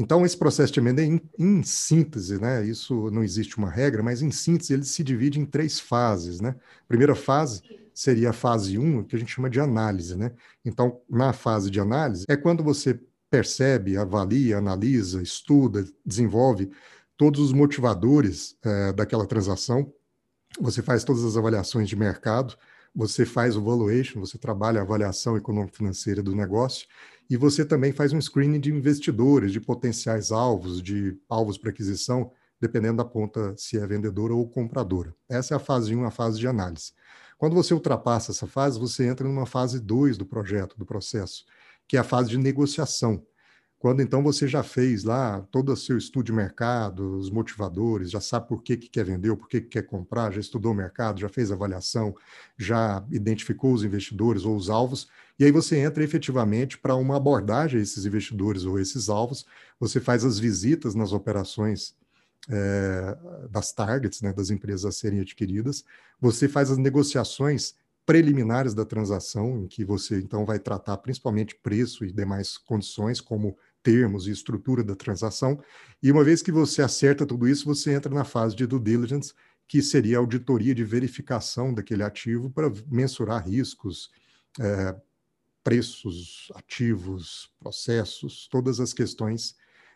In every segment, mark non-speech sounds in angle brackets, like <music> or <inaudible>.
Então, esse processo de M&A, em, em, síntese, né, isso não existe uma regra, mas em síntese ele se divide em três fases. Né? Primeira fase seria a fase 1, que a gente chama de análise. Né? Então, na fase de análise, é quando você percebe, avalia, analisa, estuda, desenvolve todos os motivadores é, daquela transação, você faz todas as avaliações de mercado, você faz o valuation, você trabalha a avaliação econômico-financeira do negócio, e você também faz um screening de investidores, de potenciais alvos, de alvos para aquisição, dependendo da ponta se é vendedora ou compradora. Essa é a fase 1, a fase de análise. Quando você ultrapassa essa fase, você entra numa fase 2 do projeto, do processo, que é a fase de negociação. Quando então você já fez lá todo o seu estudo de mercado, os motivadores, já sabe por que, que quer vender, por que, que quer comprar, já estudou o mercado, já fez avaliação, já identificou os investidores ou os alvos, e aí você entra efetivamente para uma abordagem a esses investidores ou esses alvos, você faz as visitas nas operações é, das targets, né, das empresas a serem adquiridas, você faz as negociações preliminares da transação, em que você então vai tratar principalmente preço e demais condições, como termos e estrutura da transação. E uma vez que você acerta tudo isso, você entra na fase de due diligence, que seria a auditoria de verificação daquele ativo para mensurar riscos, é, preços, ativos, processos, todas as questões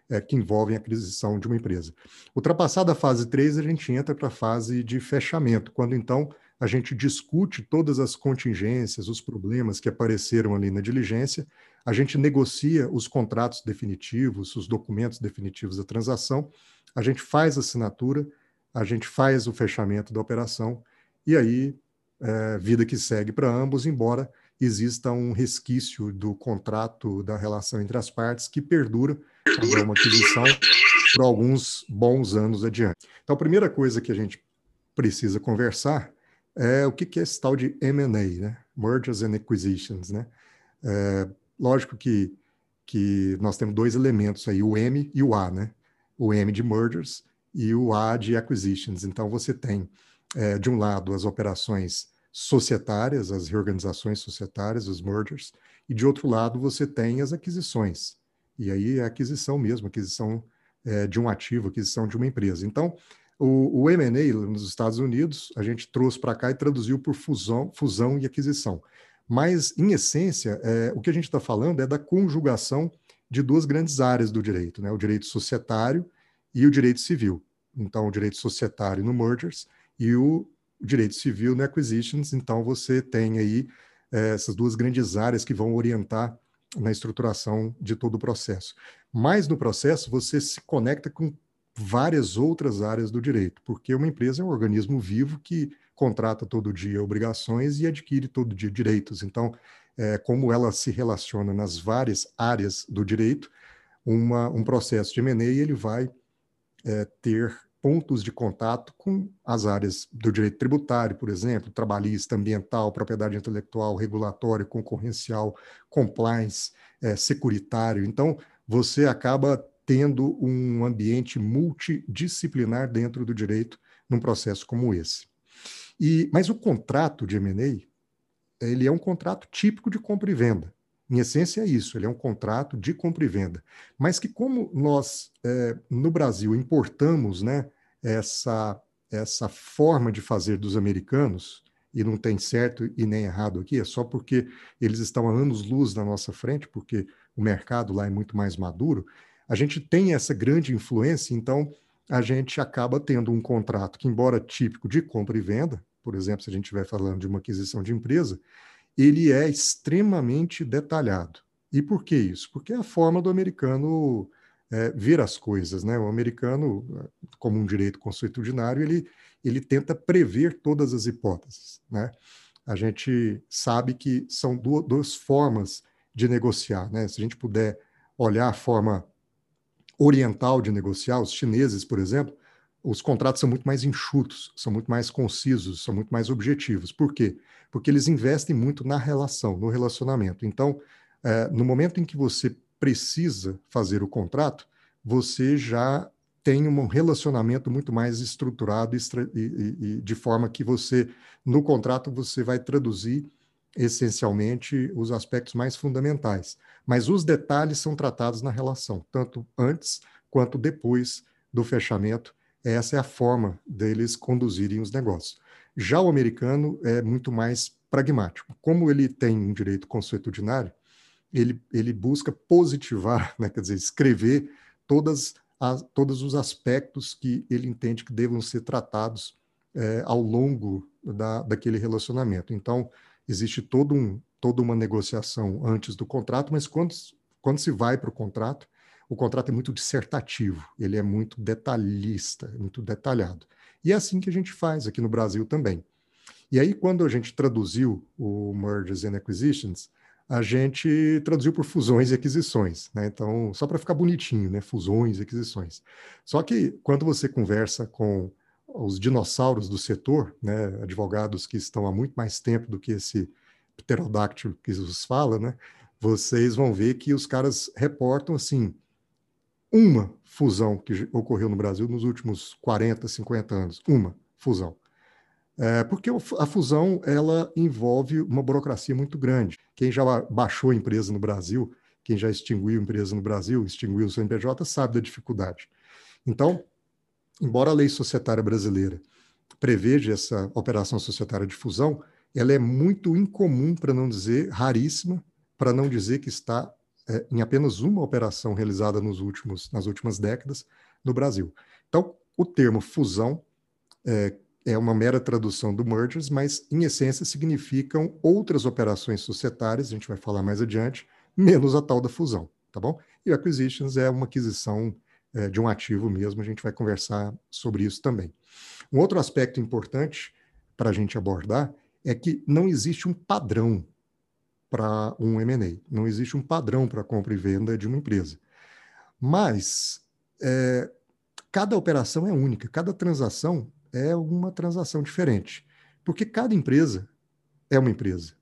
é, que envolvem a aquisição de uma empresa. Ultrapassada a fase 3, a gente entra para a fase de fechamento, quando então a gente discute todas as contingências, os problemas que apareceram ali na diligência, a gente negocia os contratos definitivos, os documentos definitivos da transação, a gente faz a assinatura, a gente faz o fechamento da operação, e aí, é, vida que segue para ambos, embora exista um resquício do contrato, da relação entre as partes, que perdura, é uma aquisição, por alguns bons anos adiante. Então, a primeira coisa que a gente precisa conversar é o que, que é esse tal de M&A, né? Mergers and Acquisitions, né? É, lógico que, que nós temos dois elementos aí, o M e o A, né? O M de mergers e o A de acquisitions. Então, você tem, é, de um lado, as operações societárias, as reorganizações societárias, os mergers, e de outro lado, você tem as aquisições. E aí é aquisição mesmo, aquisição é, de um ativo, aquisição de uma empresa. Então, o, o M&A nos Estados Unidos, a gente trouxe para cá e traduziu por fusão, fusão e aquisição. Mas, em essência, é, o que a gente está falando é da conjugação de duas grandes áreas do direito, né? o direito societário e o direito civil. Então, o direito societário no mergers e o direito civil no acquisitions. Então, você tem aí é, essas duas grandes áreas que vão orientar na estruturação de todo o processo. Mas no processo, você se conecta com várias outras áreas do direito, porque uma empresa é um organismo vivo que contrata todo dia obrigações e adquire todo dia direitos. Então, é, como ela se relaciona nas várias áreas do direito, uma, um processo de M&A ele vai é, ter pontos de contato com as áreas do direito tributário, por exemplo, trabalhista, ambiental, propriedade intelectual, regulatório, concorrencial, compliance, é, securitário. Então, você acaba tendo um ambiente multidisciplinar dentro do direito num processo como esse. E, mas o contrato de M&A, ele é um contrato típico de compra e venda. Em essência é isso, ele é um contrato de compra e venda. Mas que como nós, é, no Brasil, importamos né, essa, essa forma de fazer dos americanos, e não tem certo e nem errado aqui, é só porque eles estão a anos-luz na nossa frente, porque o mercado lá é muito mais maduro, a gente tem essa grande influência, então a gente acaba tendo um contrato que, embora típico de compra e venda, por exemplo, se a gente estiver falando de uma aquisição de empresa, ele é extremamente detalhado. E por que isso? Porque é a forma do americano é, ver as coisas. Né? O americano, como um direito consuetudinário, ele, ele tenta prever todas as hipóteses. Né? A gente sabe que são duas, duas formas de negociar. Né? Se a gente puder olhar a forma oriental de negociar, os chineses, por exemplo, os contratos são muito mais enxutos, são muito mais concisos, são muito mais objetivos. Por quê? Porque eles investem muito na relação, no relacionamento. Então, é, no momento em que você precisa fazer o contrato, você já tem um relacionamento muito mais estruturado e, e, e de forma que você, no contrato, você vai traduzir essencialmente os aspectos mais fundamentais, mas os detalhes são tratados na relação, tanto antes quanto depois do fechamento. Essa é a forma deles conduzirem os negócios. Já o americano é muito mais pragmático. Como ele tem um direito consuetudinário, ele, ele busca positivar, né, quer dizer, escrever todas as, todos os aspectos que ele entende que devam ser tratados é, ao longo da, daquele relacionamento. Então, existe todo um, toda uma negociação antes do contrato, mas quando, quando se vai para o contrato, o contrato é muito dissertativo, ele é muito detalhista, muito detalhado. E é assim que a gente faz aqui no Brasil também. E aí, quando a gente traduziu o Mergers and Acquisitions, a gente traduziu por fusões e aquisições, né? Então, só para ficar bonitinho, né? Fusões e aquisições. Só que quando você conversa com os dinossauros do setor, né? Advogados que estão há muito mais tempo do que esse pterodáctilo que os fala, né? Vocês vão ver que os caras reportam assim uma fusão que ocorreu no Brasil nos últimos 40, 50 anos, uma fusão. É, porque a fusão ela envolve uma burocracia muito grande. Quem já baixou empresa no Brasil, quem já extinguiu empresa no Brasil, extinguiu o CNPJ, sabe da dificuldade. Então, embora a lei societária brasileira preveja essa operação societária de fusão, ela é muito incomum, para não dizer raríssima, para não dizer que está é, em apenas uma operação realizada nos últimos, nas últimas décadas no Brasil. Então, o termo fusão é, é uma mera tradução do mergers, mas em essência significam outras operações societárias, a gente vai falar mais adiante, menos a tal da fusão, tá bom? E acquisitions é uma aquisição de um ativo mesmo, a gente vai conversar sobre isso também. Um outro aspecto importante para a gente abordar é que não existe um padrão para um M&A, não existe um padrão para compra e venda de uma empresa. Mas é, cada operação é única, cada transação é uma transação diferente. Porque cada empresa é uma empresa.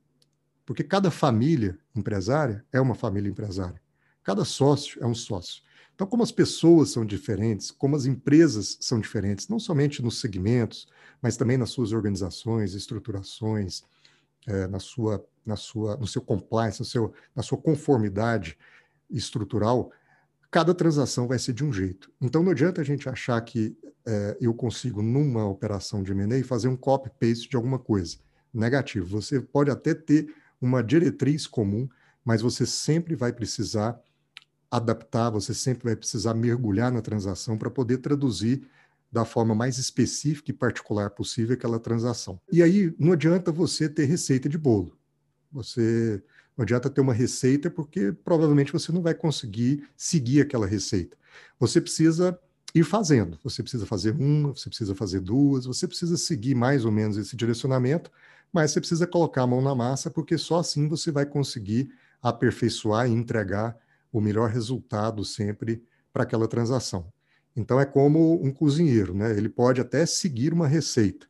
Porque cada família empresária é uma família empresária. Cada sócio é um sócio. Então, como as pessoas são diferentes, como as empresas são diferentes, não somente nos segmentos, mas também nas suas organizações, estruturações, é, na sua, na sua, no seu compliance, no seu, na sua conformidade estrutural, cada transação vai ser de um jeito. Então, não adianta a gente achar que é, eu consigo, numa operação de M&A, fazer um copy-paste de alguma coisa. Negativo. Você pode até ter uma diretriz comum, mas você sempre vai precisar adaptar, você sempre vai precisar mergulhar na transação para poder traduzir da forma mais específica e particular possível aquela transação. E aí não adianta você ter receita de bolo. Você não adianta ter uma receita porque provavelmente você não vai conseguir seguir aquela receita. Você precisa ir fazendo. Você precisa fazer uma, você precisa fazer duas, você precisa seguir mais ou menos esse direcionamento, mas você precisa colocar a mão na massa, porque só assim você vai conseguir aperfeiçoar e entregar o melhor resultado sempre para aquela transação. Então é como um cozinheiro, né? Ele pode até seguir uma receita,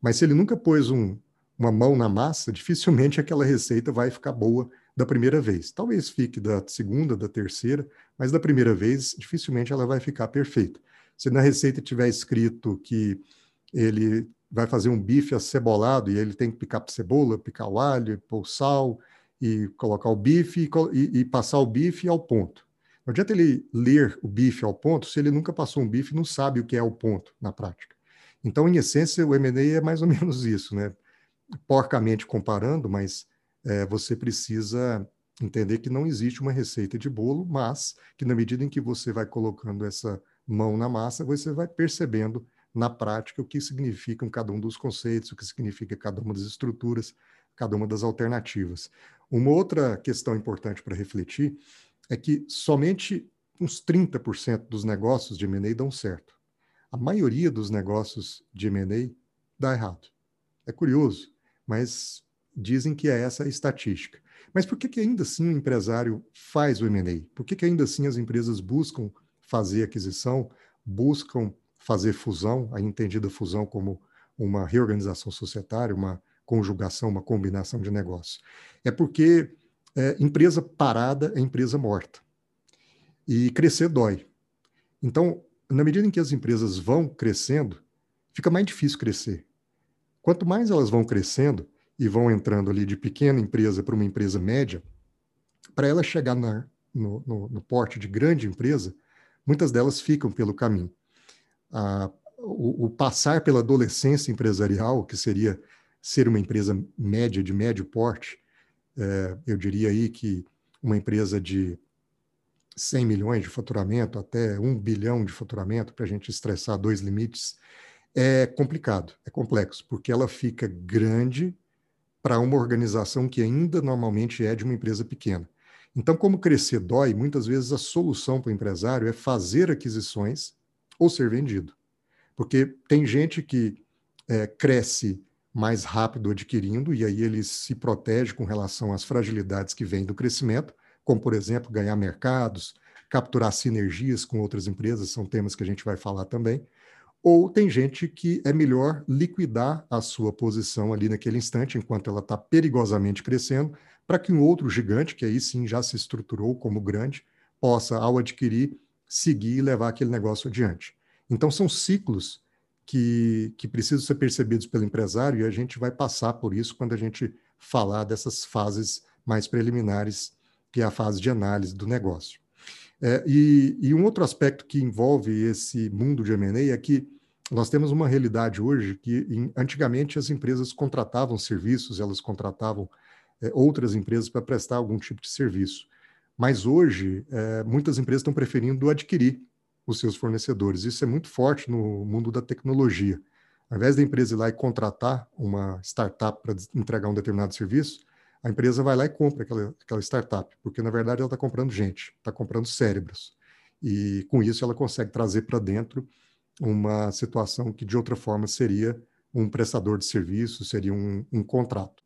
mas se ele nunca pôs um, uma mão na massa, <laughs> dificilmente aquela receita vai ficar boa da primeira vez. Talvez fique da segunda, da terceira, mas da primeira vez, dificilmente ela vai ficar perfeita. Se na receita tiver escrito que ele vai fazer um bife acebolado e ele tem que picar cebola, picar o alho, pôr sal e colocar o bife e, e, passar o bife ao ponto. Não adianta ele ler o bife ao ponto se ele nunca passou um bife e não sabe o que é o ponto na prática. Então, em essência, o M&A é mais ou <laughs> menos isso, né? Porcamente comparando, mas é, você precisa entender que não existe uma receita de bolo, mas que na medida em que você vai colocando essa mão na massa, você vai percebendo na prática o que significam cada um dos conceitos, o que significa cada uma das estruturas, cada uma das alternativas. Uma outra questão importante para refletir é que somente uns 30% dos negócios de M&A dão certo. A maioria dos negócios de M&A dá errado. É curioso, mas dizem que é essa a estatística. Mas por que, que ainda assim o empresário faz o M&A? Por que, que ainda assim as empresas buscam fazer aquisição, buscam fazer fusão, a entendida fusão como uma reorganização societária, uma conjugação, uma combinação de negócios? É porque é, empresa parada é empresa morta. E crescer dói. Então, na medida em que as empresas vão crescendo, fica mais difícil crescer. Quanto mais elas vão crescendo, e vão entrando ali de pequena empresa para uma empresa média, para ela chegar na, no, no, no, porte de grande empresa, muitas delas ficam pelo caminho. Ah, o, o, passar pela adolescência empresarial, que seria ser uma empresa média, de médio porte, é, eu diria aí que uma empresa de 100 milhões de faturamento até 1 bilhão de faturamento, para a gente estressar dois limites, é complicado, é complexo, porque ela fica grande para uma organização que ainda normalmente é de uma empresa pequena. Então, como crescer dói, muitas vezes a solução para o empresário é fazer aquisições ou ser vendido. Porque tem gente que é, cresce mais rápido adquirindo, e aí ele se protege com relação às fragilidades que vêm do crescimento, como, por exemplo, ganhar mercados, capturar sinergias com outras empresas, são temas que a gente vai falar também. Ou tem gente que é melhor liquidar a sua posição ali naquele instante, enquanto ela está perigosamente crescendo, para que um outro gigante, que aí sim já se estruturou como grande, possa, ao adquirir, seguir e levar aquele negócio adiante. Então, são ciclos que, que precisam ser percebidos pelo empresário e a gente vai passar por isso quando a gente falar dessas fases mais preliminares que é a fase de análise do negócio. É, e, e, um outro aspecto que envolve esse mundo de M&A é que nós temos uma realidade hoje que em, antigamente as empresas contratavam serviços, elas contratavam é, outras empresas para prestar algum tipo de serviço. Mas hoje é, muitas empresas estão preferindo adquirir os seus fornecedores. Isso é muito forte no mundo da tecnologia. Ao invés da empresa ir lá e contratar uma startup para entregar um determinado serviço, a empresa vai lá e compra aquela, aquela startup, porque na verdade ela está comprando gente, está comprando cérebros. E com isso ela consegue trazer para dentro uma situação que de outra forma seria um prestador de serviço, seria um, um contrato.